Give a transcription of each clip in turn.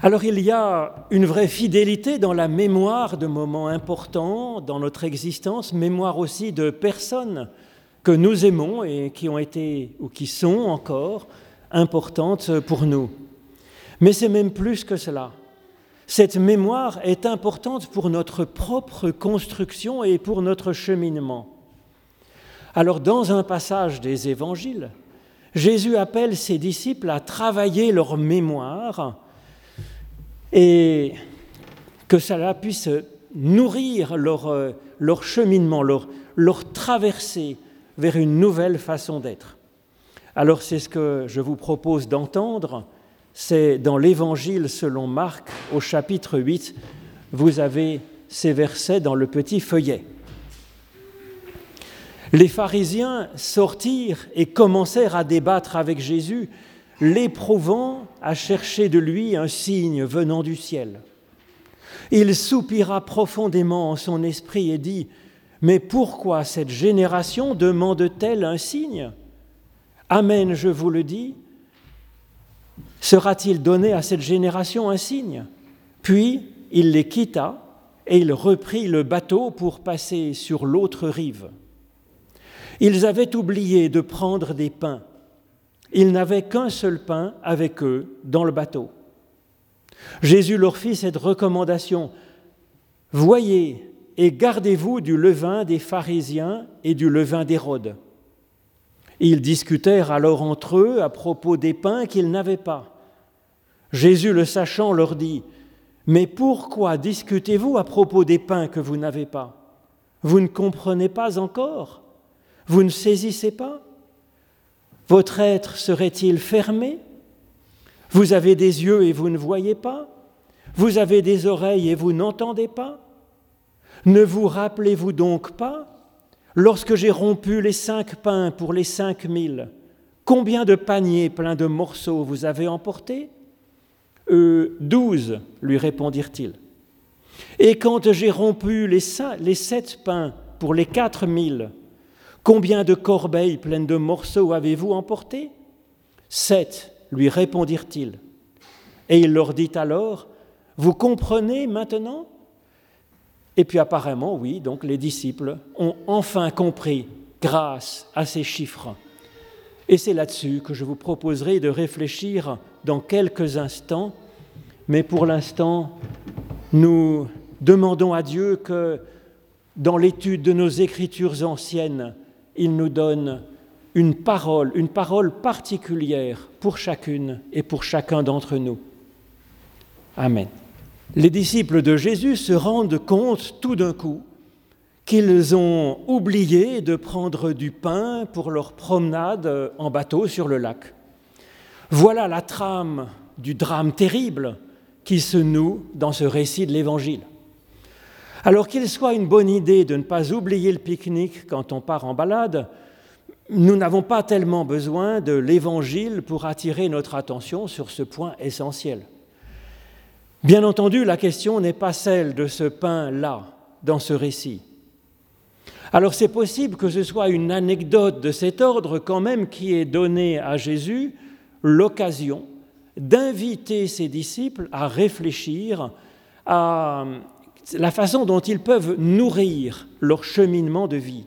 Alors il y a une vraie fidélité dans la mémoire de moments importants dans notre existence, mémoire aussi de personnes que nous aimons et qui ont été ou qui sont encore importantes pour nous. Mais c'est même plus que cela. Cette mémoire est importante pour notre propre construction et pour notre cheminement. Alors dans un passage des évangiles, Jésus appelle ses disciples à travailler leur mémoire et que cela puisse nourrir leur, leur cheminement, leur, leur traversée vers une nouvelle façon d'être. Alors c'est ce que je vous propose d'entendre, c'est dans l'Évangile selon Marc au chapitre 8, vous avez ces versets dans le petit feuillet. Les pharisiens sortirent et commencèrent à débattre avec Jésus, l'éprouvant à chercher de lui un signe venant du ciel. Il soupira profondément en son esprit et dit, Mais pourquoi cette génération demande-t-elle un signe? Amen, je vous le dis, sera-t-il donné à cette génération un signe? Puis il les quitta et il reprit le bateau pour passer sur l'autre rive. Ils avaient oublié de prendre des pains. Ils n'avaient qu'un seul pain avec eux dans le bateau. Jésus leur fit cette recommandation. Voyez et gardez-vous du levain des pharisiens et du levain d'Hérode. Ils discutèrent alors entre eux à propos des pains qu'ils n'avaient pas. Jésus, le sachant, leur dit, Mais pourquoi discutez-vous à propos des pains que vous n'avez pas? Vous ne comprenez pas encore? Vous ne saisissez pas? Votre être serait-il fermé? Vous avez des yeux et vous ne voyez pas? Vous avez des oreilles et vous n'entendez pas? Ne vous rappelez-vous donc pas Lorsque j'ai rompu les cinq pains pour les cinq mille, combien de paniers pleins de morceaux vous avez emportés? Euh, Douze, lui répondirent-ils. Et quand j'ai rompu les, les sept pains pour les quatre mille, Combien de corbeilles pleines de morceaux avez-vous emporté Sept, lui répondirent-ils. Et il leur dit alors, Vous comprenez maintenant Et puis apparemment, oui, donc les disciples ont enfin compris grâce à ces chiffres. Et c'est là-dessus que je vous proposerai de réfléchir dans quelques instants. Mais pour l'instant, nous demandons à Dieu que dans l'étude de nos écritures anciennes, il nous donne une parole, une parole particulière pour chacune et pour chacun d'entre nous. Amen. Les disciples de Jésus se rendent compte tout d'un coup qu'ils ont oublié de prendre du pain pour leur promenade en bateau sur le lac. Voilà la trame du drame terrible qui se noue dans ce récit de l'Évangile. Alors qu'il soit une bonne idée de ne pas oublier le pique-nique quand on part en balade, nous n'avons pas tellement besoin de l'Évangile pour attirer notre attention sur ce point essentiel. Bien entendu, la question n'est pas celle de ce pain-là dans ce récit. Alors c'est possible que ce soit une anecdote de cet ordre quand même qui ait donné à Jésus l'occasion d'inviter ses disciples à réfléchir à la façon dont ils peuvent nourrir leur cheminement de vie.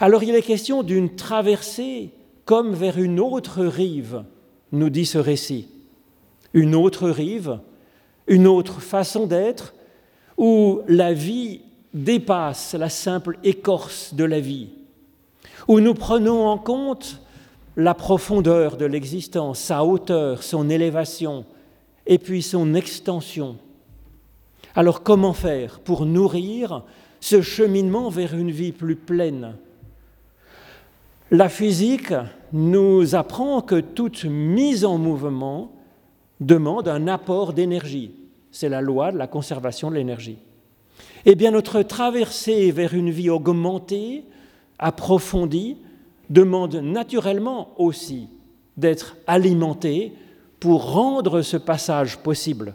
Alors il est question d'une traversée comme vers une autre rive, nous dit ce récit. Une autre rive, une autre façon d'être, où la vie dépasse la simple écorce de la vie, où nous prenons en compte la profondeur de l'existence, sa hauteur, son élévation, et puis son extension. Alors comment faire pour nourrir ce cheminement vers une vie plus pleine? La physique nous apprend que toute mise en mouvement demande un apport d'énergie. C'est la loi de la conservation de l'énergie. Eh bien, notre traversée vers une vie augmentée, approfondie, demande naturellement aussi d'être alimentée pour rendre ce passage possible.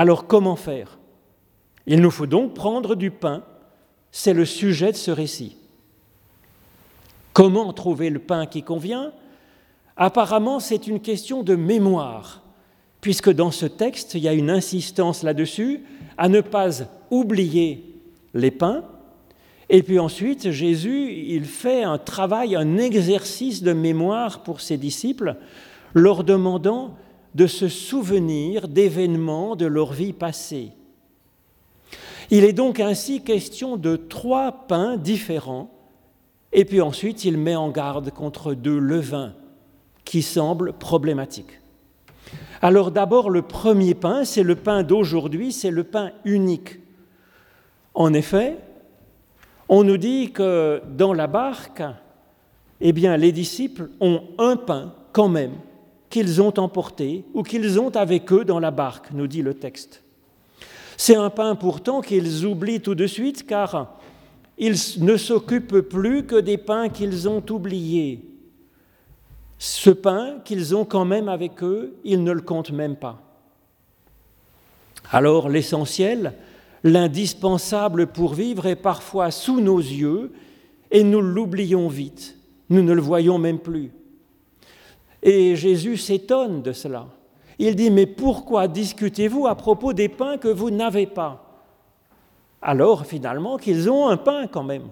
Alors comment faire? Il nous faut donc prendre du pain, c'est le sujet de ce récit. Comment trouver le pain qui convient? Apparemment, c'est une question de mémoire. puisque dans ce texte, il y a une insistance là-dessus, à ne pas oublier les pains. Et puis ensuite, Jésus, il fait un travail, un exercice de mémoire pour ses disciples, leur demandant de se souvenir d'événements de leur vie passée. Il est donc ainsi question de trois pains différents, et puis ensuite il met en garde contre deux levains qui semblent problématiques. Alors d'abord, le premier pain, c'est le pain d'aujourd'hui, c'est le pain unique. En effet, on nous dit que dans la barque, eh bien, les disciples ont un pain quand même qu'ils ont emporté ou qu'ils ont avec eux dans la barque, nous dit le texte. C'est un pain pourtant qu'ils oublient tout de suite car ils ne s'occupent plus que des pains qu'ils ont oubliés. Ce pain qu'ils ont quand même avec eux, ils ne le comptent même pas. Alors l'essentiel, l'indispensable pour vivre est parfois sous nos yeux et nous l'oublions vite, nous ne le voyons même plus. Et Jésus s'étonne de cela. Il dit, mais pourquoi discutez-vous à propos des pains que vous n'avez pas? Alors finalement qu'ils ont un pain quand même.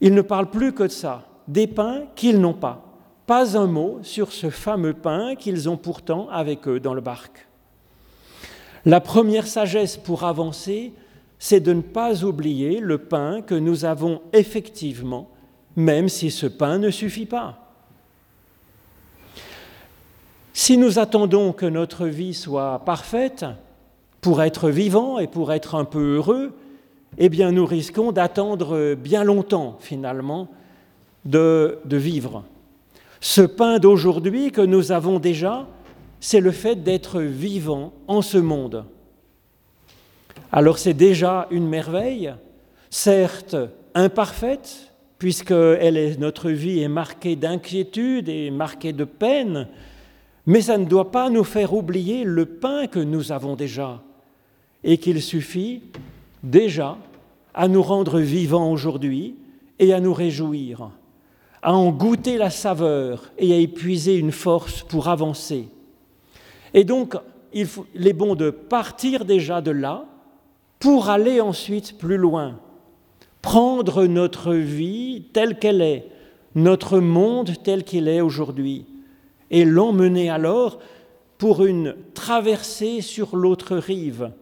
Il ne parle plus que de ça, des pains qu'ils n'ont pas. Pas un mot sur ce fameux pain qu'ils ont pourtant avec eux dans le barque. La première sagesse pour avancer, c'est de ne pas oublier le pain que nous avons effectivement, même si ce pain ne suffit pas. Si nous attendons que notre vie soit parfaite pour être vivant et pour être un peu heureux, eh bien nous risquons d'attendre bien longtemps finalement de, vivre. Ce pain d'aujourd'hui que nous avons déjà, c'est le fait d'être vivant en ce monde. Alors c'est déjà une merveille, certes imparfaite, puisque notre vie est marquée d'inquiétude et marquée de peine, mais ça ne doit pas nous faire oublier le pain que nous avons déjà et qu'il suffit déjà à nous rendre vivants aujourd'hui et à nous réjouir, à en goûter la saveur et à épuiser une force pour avancer. Et donc, il, faut, est bon de partir déjà de là pour aller ensuite plus loin, prendre notre vie telle qu'elle est, notre monde tel qu'il est aujourd'hui, et l'emmener alors pour une traversée sur l'autre rive,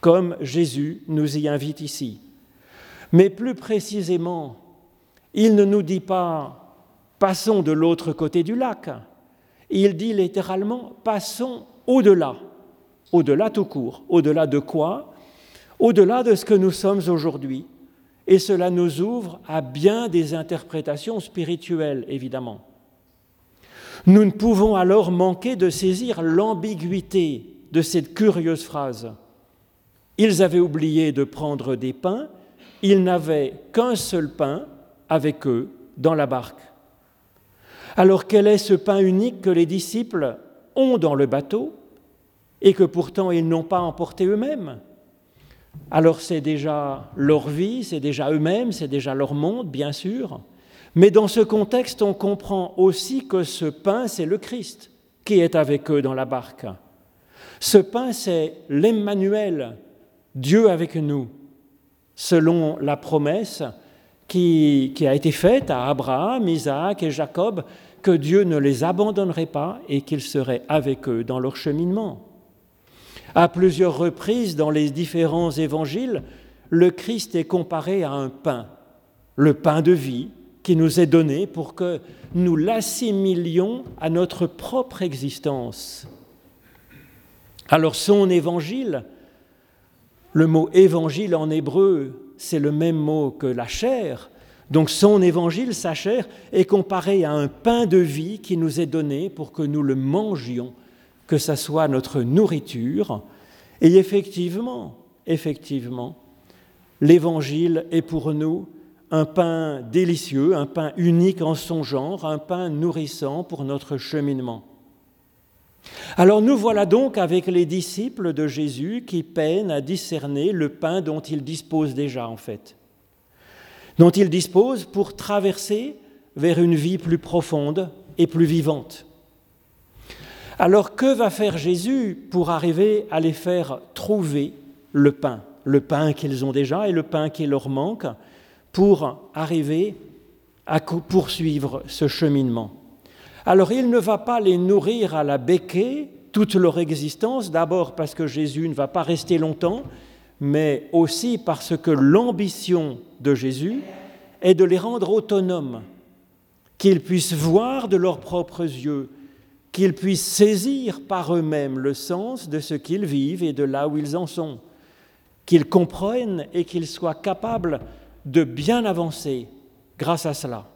comme Jésus nous y invite ici. Mais plus précisément, il ne nous dit pas passons de l'autre côté du lac, il dit littéralement passons au-delà, au-delà tout court, au-delà de quoi? Au-delà de ce que nous sommes aujourd'hui. Et cela nous ouvre à bien des interprétations spirituelles, évidemment. Nous ne pouvons alors manquer de saisir l'ambiguïté de cette curieuse phrase. Ils avaient oublié de prendre des pains, ils n'avaient qu'un seul pain avec eux dans la barque. Alors quel est ce pain unique que les disciples ont dans le bateau et que pourtant ils n'ont pas emporté eux-mêmes? Alors c'est déjà leur vie, c'est déjà eux-mêmes, c'est déjà leur monde, bien sûr. Mais dans ce contexte, on comprend aussi que ce pain, c'est le Christ qui est avec eux dans la barque. Ce pain, c'est l'Emmanuel, Dieu avec nous, selon la promesse qui, qui, a été faite à Abraham, Isaac et Jacob, que Dieu ne les abandonnerait pas et qu'il serait avec eux dans leur cheminement. À plusieurs reprises dans les différents évangiles, le Christ est comparé à un pain, le pain de vie, qui nous est donné pour que nous l'assimilions à notre propre existence. Alors son évangile, le mot évangile en hébreu, c'est le même mot que la chair. Donc son évangile, sa chair, est comparé à un pain de vie qui nous est donné pour que nous le mangions, que ça soit notre nourriture. Et effectivement, effectivement, l'évangile est pour nous un pain délicieux, un pain unique en son genre, un pain nourrissant pour notre cheminement. Alors nous voilà donc avec les disciples de Jésus qui peinent à discerner le pain dont ils disposent déjà en fait, dont ils disposent pour traverser vers une vie plus profonde et plus vivante. Alors que va faire Jésus pour arriver à les faire trouver le pain, le pain qu'ils ont déjà et le pain qui leur manque, pour arriver à poursuivre ce cheminement. Alors il ne va pas les nourrir à la béquée toute leur existence, d'abord parce que Jésus ne va pas rester longtemps, mais aussi parce que l'ambition de Jésus est de les rendre autonomes, qu'ils puissent voir de leurs propres yeux, qu'ils puissent saisir par eux-mêmes le sens de ce qu'ils vivent et de là où ils en sont, qu'ils comprennent et qu'ils soient capables de bien avancer grâce à cela.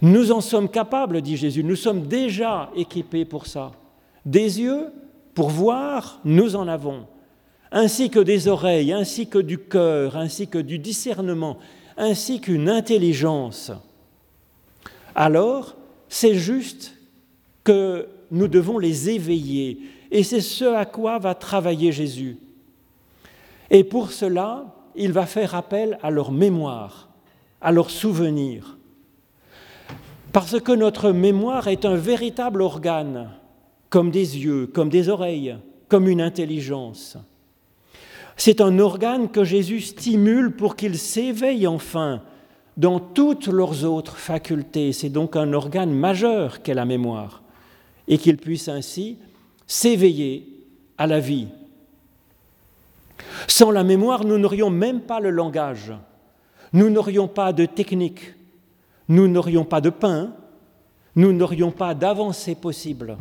Nous en sommes capables, dit Jésus, nous sommes déjà équipés pour ça. Des yeux pour voir, nous en avons, ainsi que des oreilles, ainsi que du cœur, ainsi que du discernement, ainsi qu'une intelligence, alors c'est juste que nous devons les éveiller. Et c'est ce à quoi va travailler Jésus. Et pour cela, il va faire appel à leur mémoire, à leur souvenir. Parce que notre mémoire est un véritable organe, comme des yeux, comme des oreilles, comme une intelligence. C'est un organe que Jésus stimule pour qu'il s'éveille enfin dans toutes leurs autres facultés. C'est donc un organe majeur qu'est la mémoire, et qu'il puisse ainsi s'éveiller à la vie. Sans la mémoire, nous n'aurions même pas le langage, nous n'aurions pas de technique, nous n'aurions pas de pain, nous n'aurions pas d'avancée possible.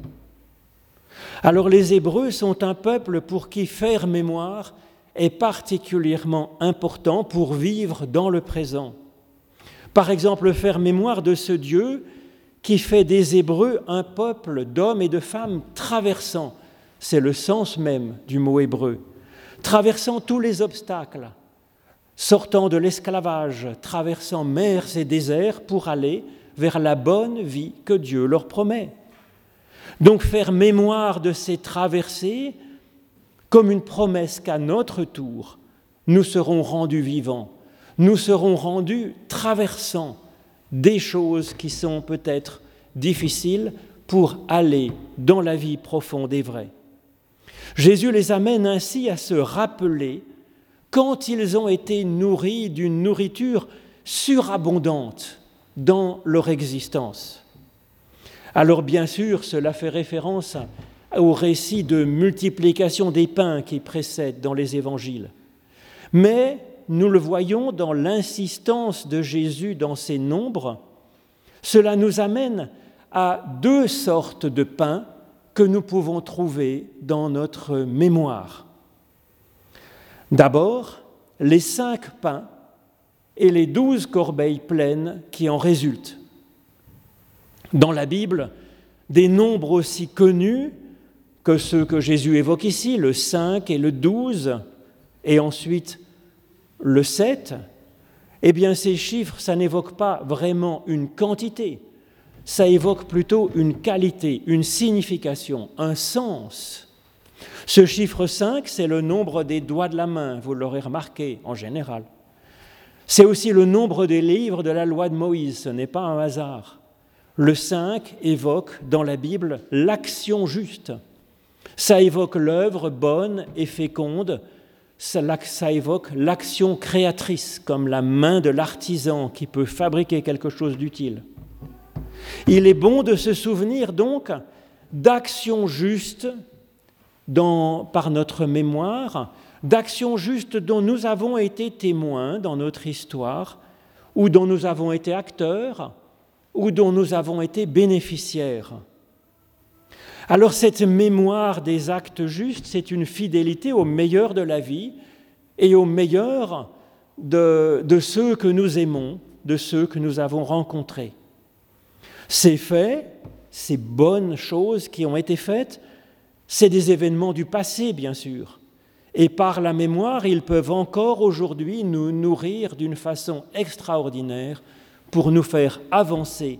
Alors les Hébreux sont un peuple pour qui faire mémoire est particulièrement important pour vivre dans le présent. Par exemple, faire mémoire de ce Dieu qui fait des Hébreux un peuple d'hommes et de femmes traversant, c'est le sens même du mot hébreu, traversant tous les obstacles, sortant de l'esclavage, traversant mers et déserts pour aller vers la bonne vie que Dieu leur promet. Donc faire mémoire de ces traversées, comme une promesse qu'à notre tour, nous serons rendus vivants, nous serons rendus traversant des choses qui sont peut-être difficiles pour aller dans la vie profonde et vraie. Jésus les amène ainsi à se rappeler quand ils ont été nourris d'une nourriture surabondante dans leur existence. Alors bien sûr, cela fait référence au récit de multiplication des pains qui précède dans les évangiles. Mais nous le voyons dans l'insistance de Jésus dans ces nombres, cela nous amène à deux sortes de pains que nous pouvons trouver dans notre mémoire. D'abord, les cinq pains et les douze corbeilles pleines qui en résultent. Dans la Bible, des nombres aussi connus que ceux que Jésus évoque ici, le 5 et le 12, et ensuite le 7, eh bien ces chiffres, ça n'évoque pas vraiment une quantité, ça évoque plutôt une qualité, une signification, un sens. Ce chiffre 5, c'est le nombre des doigts de la main, vous l'aurez remarqué en général. C'est aussi le nombre des livres de la loi de Moïse, ce n'est pas un hasard. Le 5 évoque dans la Bible l'action juste. Ça évoque l'œuvre bonne et féconde. Ça, évoque l'action créatrice, comme la main de l'artisan qui peut fabriquer quelque chose d'utile. Il est bon de se souvenir donc d'actions justes par notre mémoire, d'actions justes dont nous avons été témoins dans notre histoire, ou dont nous avons été acteurs, ou dont nous avons été bénéficiaires. Alors cette mémoire des actes justes, c'est une fidélité au meilleur de la vie et au meilleur de, ceux que nous aimons, de ceux que nous avons rencontrés. Ces faits, ces bonnes choses qui ont été faites, c'est des événements du passé, bien sûr. Et par la mémoire, ils peuvent encore aujourd'hui nous nourrir d'une façon extraordinaire pour nous faire avancer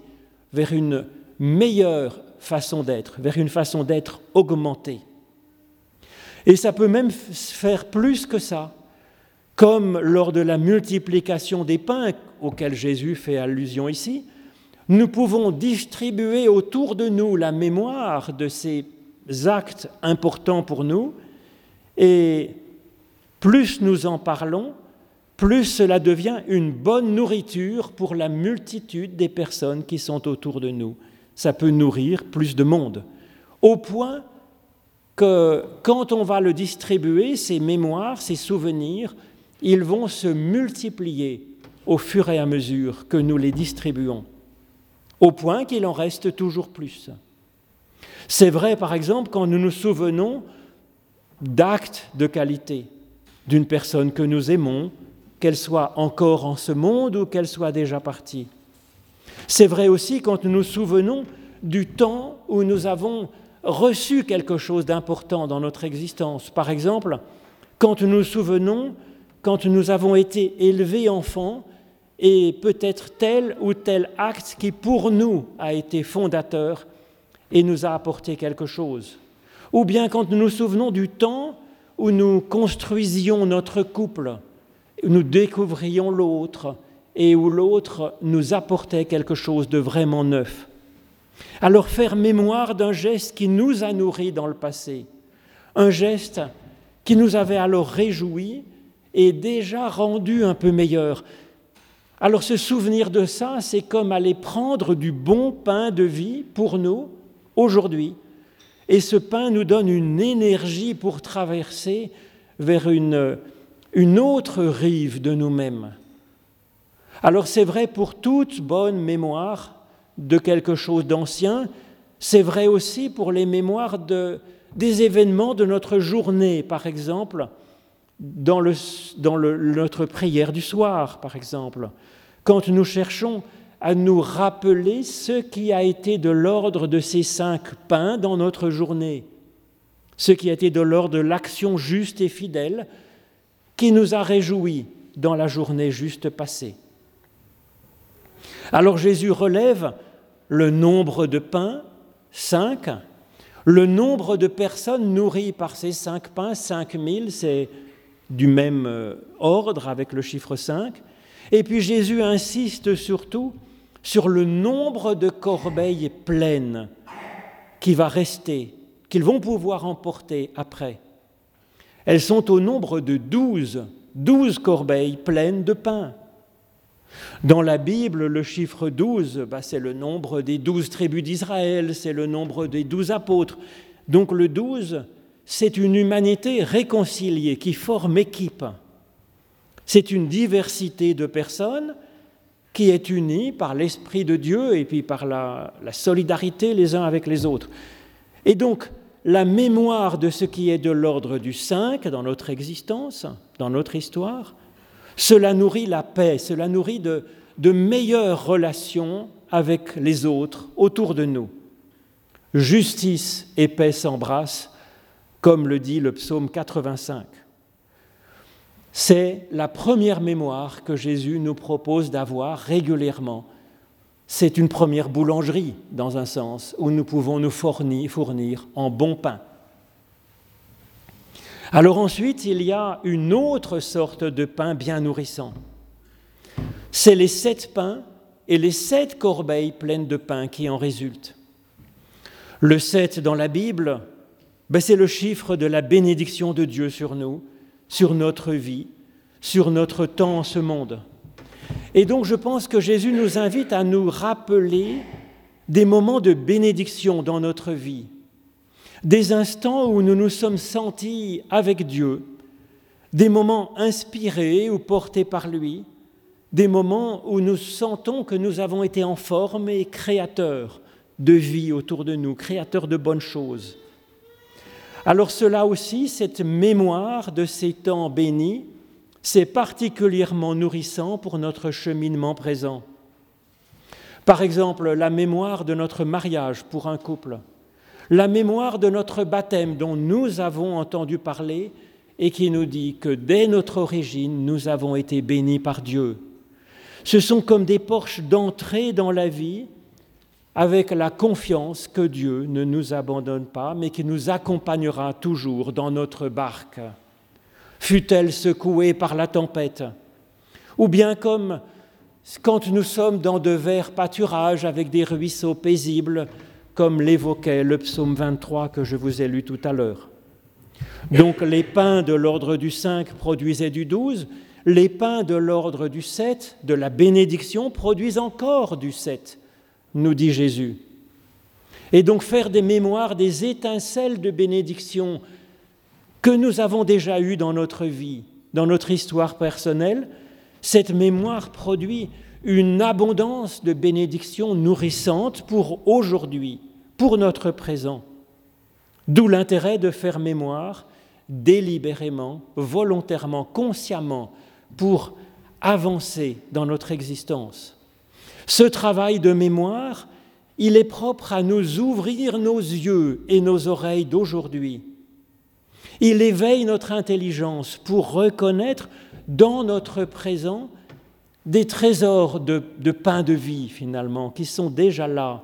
vers une meilleure façon d'être, vers une façon d'être augmentée. Et ça peut même faire plus que ça, comme lors de la multiplication des pains auquel Jésus fait allusion ici. Nous pouvons distribuer autour de nous la mémoire de ces actes importants pour nous, et plus nous en parlons, plus cela devient une bonne nourriture pour la multitude des personnes qui sont autour de nous. Ça peut nourrir plus de monde, au point que quand on va le distribuer, ces mémoires, ces souvenirs, ils vont se multiplier au fur et à mesure que nous les distribuons, au point qu'il en reste toujours plus. C'est vrai, par exemple, quand nous nous souvenons d'actes de qualité d'une personne que nous aimons, qu'elle soit encore en ce monde ou qu'elle soit déjà partie. C'est vrai aussi quand nous nous souvenons du temps où nous avons reçu quelque chose d'important dans notre existence. Par exemple, quand nous nous souvenons, quand nous avons été élevés enfants, et peut-être tel ou tel acte qui pour nous a été fondateur et nous a apporté quelque chose. Ou bien quand nous nous souvenons du temps où nous construisions notre couple, où nous découvrions l'autre et où l'autre nous apportait quelque chose de vraiment neuf. Alors faire mémoire d'un geste qui nous a nourris dans le passé, un geste qui nous avait alors réjouis et déjà rendu un peu meilleur. Alors se souvenir de ça, c'est comme aller prendre du bon pain de vie pour nous aujourd'hui. Et ce pain nous donne une énergie pour traverser vers une, une autre rive de nous-mêmes. Alors c'est vrai pour toute bonne mémoire de quelque chose d'ancien, c'est vrai aussi pour les mémoires de, des événements de notre journée, par exemple, dans, notre prière du soir, par exemple, quand nous cherchons à nous rappeler ce qui a été de l'ordre de ces cinq pains dans notre journée, ce qui a été de l'ordre de l'action juste et fidèle qui nous a réjouis dans la journée juste passée. Alors Jésus relève le nombre de pains, cinq, le nombre de personnes nourries par ces cinq pains, cinq mille, c'est du même euh, ordre avec le chiffre 5. Et puis Jésus insiste surtout sur le nombre de corbeilles pleines qui va rester, qu'ils vont pouvoir emporter après. Elles sont au nombre de douze, douze corbeilles pleines de pain. Dans la Bible, le chiffre 12, bah, c'est le nombre des douze tribus d'Israël, c'est le nombre des douze apôtres. Donc le 12, c'est une humanité réconciliée qui forme équipe. C'est une diversité de personnes qui est unie par l'Esprit de Dieu et puis par la, solidarité les uns avec les autres. Et donc, la mémoire de ce qui est de l'ordre du 5 dans notre existence, dans notre histoire, cela nourrit la paix, cela nourrit de, de meilleures relations avec les autres autour de nous. Justice et paix s'embrassent, comme le dit le psaume 85. C'est la première mémoire que Jésus nous propose d'avoir régulièrement. C'est une première boulangerie, dans un sens, où nous pouvons nous fournir, fournir en bon pain. Alors ensuite, il y a une autre sorte de pain bien nourrissant. C'est les sept pains et les sept corbeilles pleines de pain qui en résultent. Le sept dans la Bible, ben c'est le chiffre de la bénédiction de Dieu sur nous, sur notre vie, sur notre temps en ce monde. Et donc je pense que Jésus nous invite à nous rappeler des moments de bénédiction dans notre vie, des instants où nous nous sommes sentis avec Dieu, des moments inspirés ou portés par lui, des moments où nous sentons que nous avons été en forme et créateurs de vie autour de nous, créateurs de bonnes choses. Alors cela aussi, cette mémoire de ces temps bénis, c'est particulièrement nourrissant pour notre cheminement présent. Par exemple, la mémoire de notre mariage pour un couple, la mémoire de notre baptême dont nous avons entendu parler et qui nous dit que dès notre origine, nous avons été bénis par Dieu. Ce sont comme des porches d'entrée dans la vie avec la confiance que Dieu ne nous abandonne pas, mais qui nous accompagnera toujours dans notre barque, fût-elle secouée par la tempête, ou bien comme quand nous sommes dans de verts pâturages avec des ruisseaux paisibles, comme l'évoquait le psaume 23 que je vous ai lu tout à l'heure. Donc les pains de l'ordre du 5 produisaient du 12, les pains de l'ordre du 7, de la bénédiction, produisent encore du 7, nous dit Jésus. Et donc faire des mémoires, des étincelles de bénédiction que nous avons déjà eues dans notre vie, dans notre histoire personnelle, cette mémoire produit une abondance de bénédictions nourrissantes pour aujourd'hui, pour notre présent. D'où l'intérêt de faire mémoire délibérément, volontairement, consciemment, pour avancer dans notre existence. Ce travail de mémoire, il est propre à nous ouvrir nos yeux et nos oreilles d'aujourd'hui. Il éveille notre intelligence pour reconnaître dans notre présent des trésors de, pain de vie, finalement, qui sont déjà là.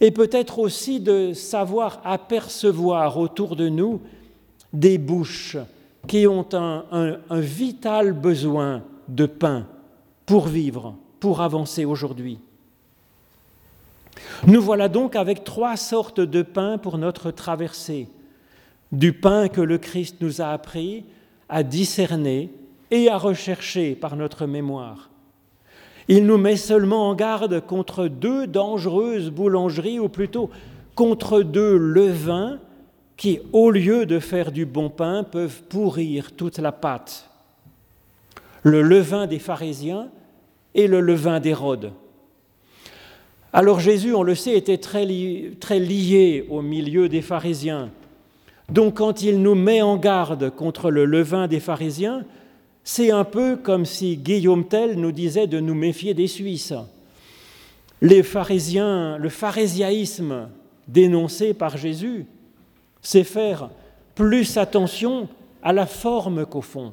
Et peut-être aussi de savoir apercevoir autour de nous des bouches qui ont un vital besoin de pain pour vivre, pour avancer aujourd'hui. Nous voilà donc avec trois sortes de pain pour notre traversée. Du pain que le Christ nous a appris à discerner et à rechercher par notre mémoire. Il nous met seulement en garde contre deux dangereuses boulangeries, ou plutôt contre deux levains qui, au lieu de faire du bon pain, peuvent pourrir toute la pâte. Le levain des pharisiens et le levain d'Hérode. Alors Jésus, on le sait, était très, très lié au milieu des pharisiens. Donc quand il nous met en garde contre le levain des pharisiens, c'est un peu comme si Guillaume Tell nous disait de nous méfier des Suisses. Les pharisiens, le pharisiaïsme dénoncé par Jésus, c'est faire plus attention à la forme qu'au fond,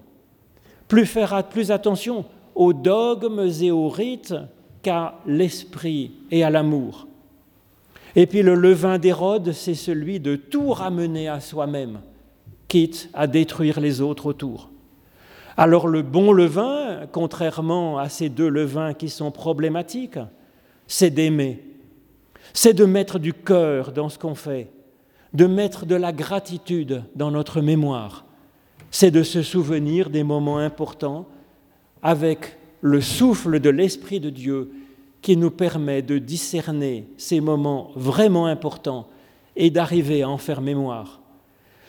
plus faire plus attention aux dogmes et aux rites qu'à l'esprit et à l'amour. Et puis le levain d'Hérode, c'est celui de tout ramener à soi-même, quitte à détruire les autres autour. Alors le bon levain, contrairement à ces deux levains qui sont problématiques, c'est d'aimer, c'est de mettre du cœur dans ce qu'on fait, de mettre de la gratitude dans notre mémoire, c'est de se souvenir des moments importants avec le souffle de l'Esprit de Dieu qui nous permet de discerner ces moments vraiment importants et d'arriver à en faire mémoire.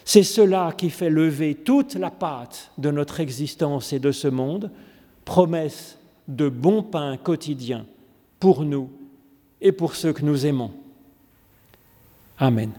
C'est cela qui fait lever toute la pâte de notre existence et de ce monde, promesse de bon pain quotidien pour nous et pour ceux que nous aimons. Amen.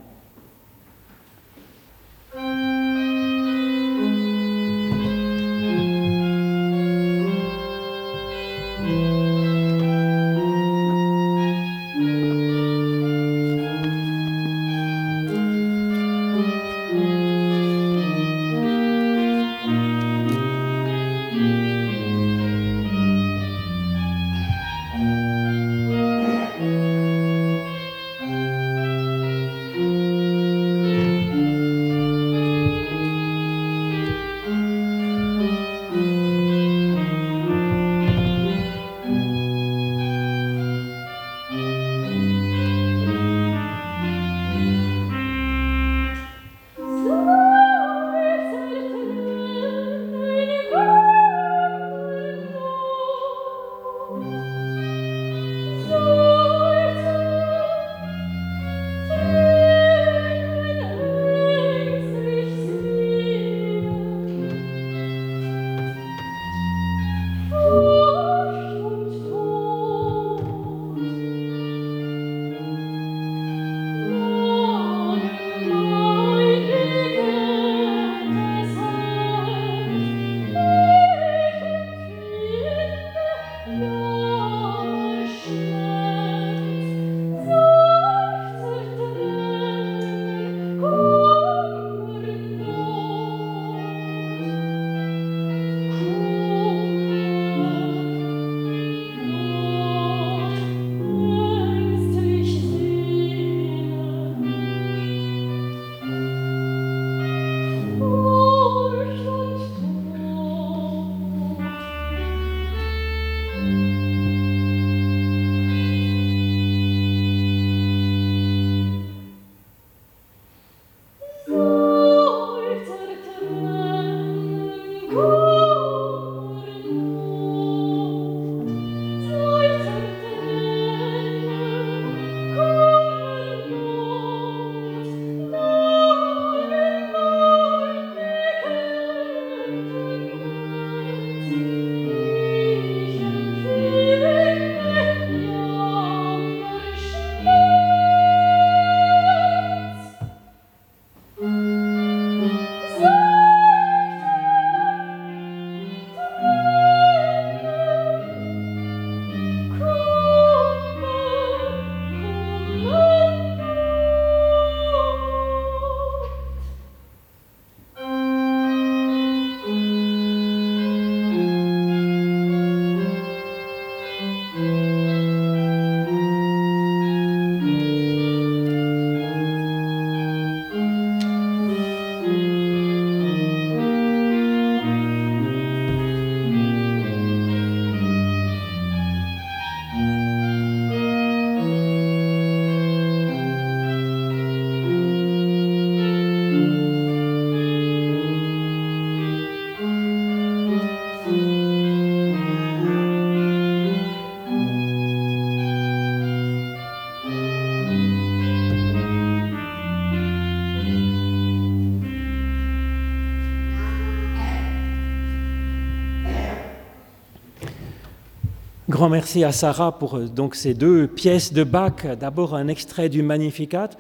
Grand merci à Sarah pour donc ces deux pièces de Bach. D'abord un extrait du Magnificat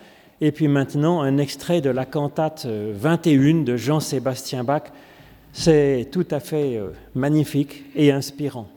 et puis maintenant un extrait de la cantate 21 de Jean-Sébastien Bach. C'est tout à fait magnifique et inspirant.